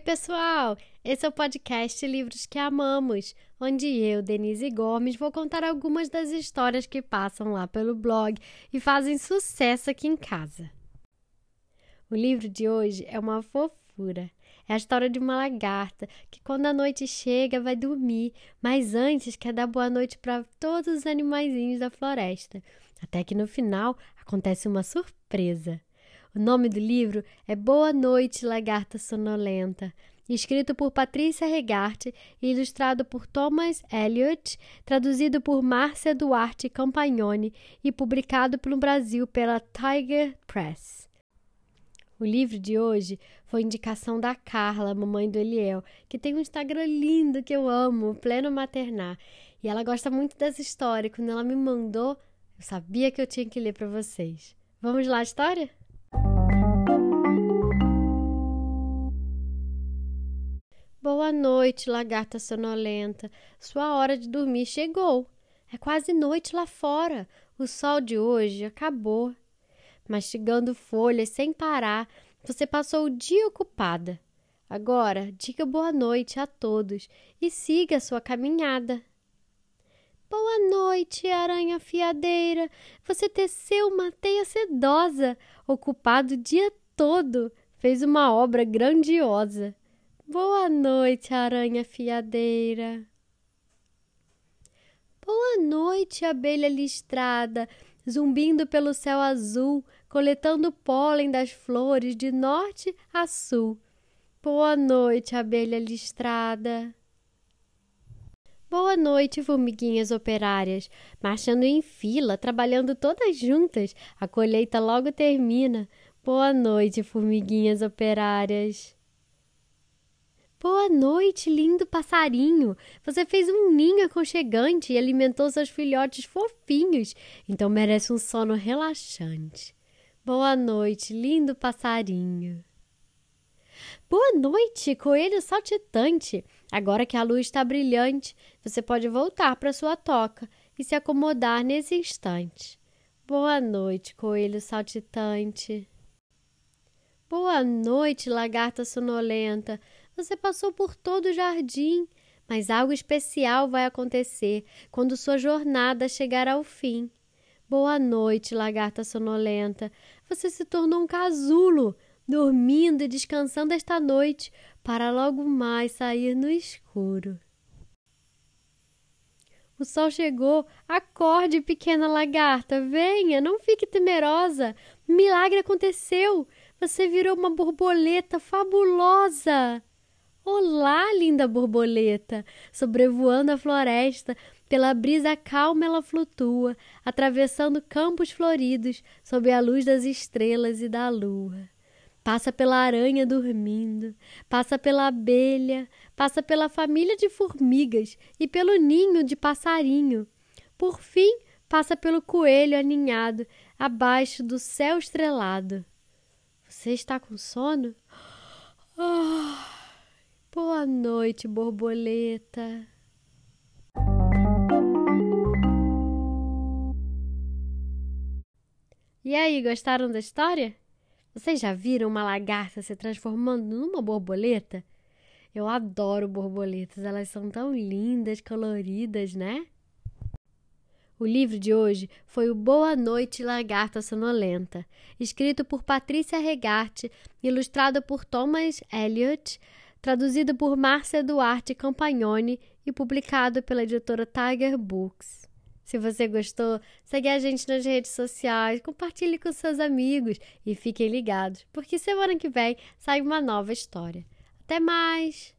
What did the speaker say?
pessoal! Esse é o podcast Livros que Amamos, onde eu, Denise Gomes, vou contar algumas das histórias que passam lá pelo blog e fazem sucesso aqui em casa. O livro de hoje é uma fofura. É a história de uma lagarta que, quando a noite chega, vai dormir, mas antes quer dar boa noite para todos os animaizinhos da floresta. Até que no final acontece uma surpresa. O nome do livro é Boa Noite, Lagarta Sonolenta, escrito por Patrícia Regarte e ilustrado por Thomas Elliott, traduzido por Márcia Duarte Campagnoni e publicado no Brasil pela Tiger Press. O livro de hoje foi indicação da Carla, mamãe do Eliel, que tem um Instagram lindo que eu amo, Pleno Maternar. E ela gosta muito dessa história. Quando ela me mandou, eu sabia que eu tinha que ler para vocês. Vamos lá, história? Boa noite, lagarta sonolenta. Sua hora de dormir chegou. É quase noite lá fora. O sol de hoje acabou. Mastigando folhas sem parar, você passou o dia ocupada. Agora, diga boa noite a todos e siga a sua caminhada. Boa noite, aranha fiadeira. Você teceu uma teia sedosa, ocupado o dia todo, fez uma obra grandiosa. Boa noite, aranha fiadeira. Boa noite, abelha listrada, zumbindo pelo céu azul, coletando pólen das flores de norte a sul. Boa noite, abelha listrada. Boa noite, formiguinhas operárias, marchando em fila, trabalhando todas juntas. A colheita logo termina. Boa noite, formiguinhas operárias. Boa noite, lindo passarinho. Você fez um ninho aconchegante e alimentou seus filhotes fofinhos, então merece um sono relaxante. Boa noite, lindo passarinho. Boa noite, coelho saltitante. Agora que a luz está brilhante, você pode voltar para sua toca e se acomodar nesse instante. Boa noite, coelho saltitante. Boa noite, lagarta sonolenta. Você passou por todo o jardim, mas algo especial vai acontecer quando sua jornada chegar ao fim. Boa noite, lagarta sonolenta. Você se tornou um casulo, dormindo e descansando esta noite, para logo mais sair no escuro. O sol chegou. Acorde, pequena lagarta. Venha, não fique temerosa. Milagre aconteceu. Você virou uma borboleta fabulosa. Olá, linda borboleta! Sobrevoando a floresta, pela brisa calma ela flutua, atravessando campos floridos, sob a luz das estrelas e da lua. Passa pela aranha dormindo, passa pela abelha, passa pela família de formigas e pelo ninho de passarinho. Por fim, passa pelo coelho aninhado, abaixo do céu estrelado. Você está com sono? Oh. Boa noite, borboleta. E aí, gostaram da história? Vocês já viram uma lagarta se transformando numa borboleta? Eu adoro borboletas, elas são tão lindas, coloridas, né? O livro de hoje foi o Boa Noite Lagarta Sonolenta, escrito por Patrícia Regarte, ilustrado por Thomas Elliott, traduzido por Márcia Duarte Campagnoni e publicado pela editora Tiger Books. Se você gostou, segue a gente nas redes sociais, compartilhe com seus amigos e fiquem ligados, porque semana que vem sai uma nova história. Até mais!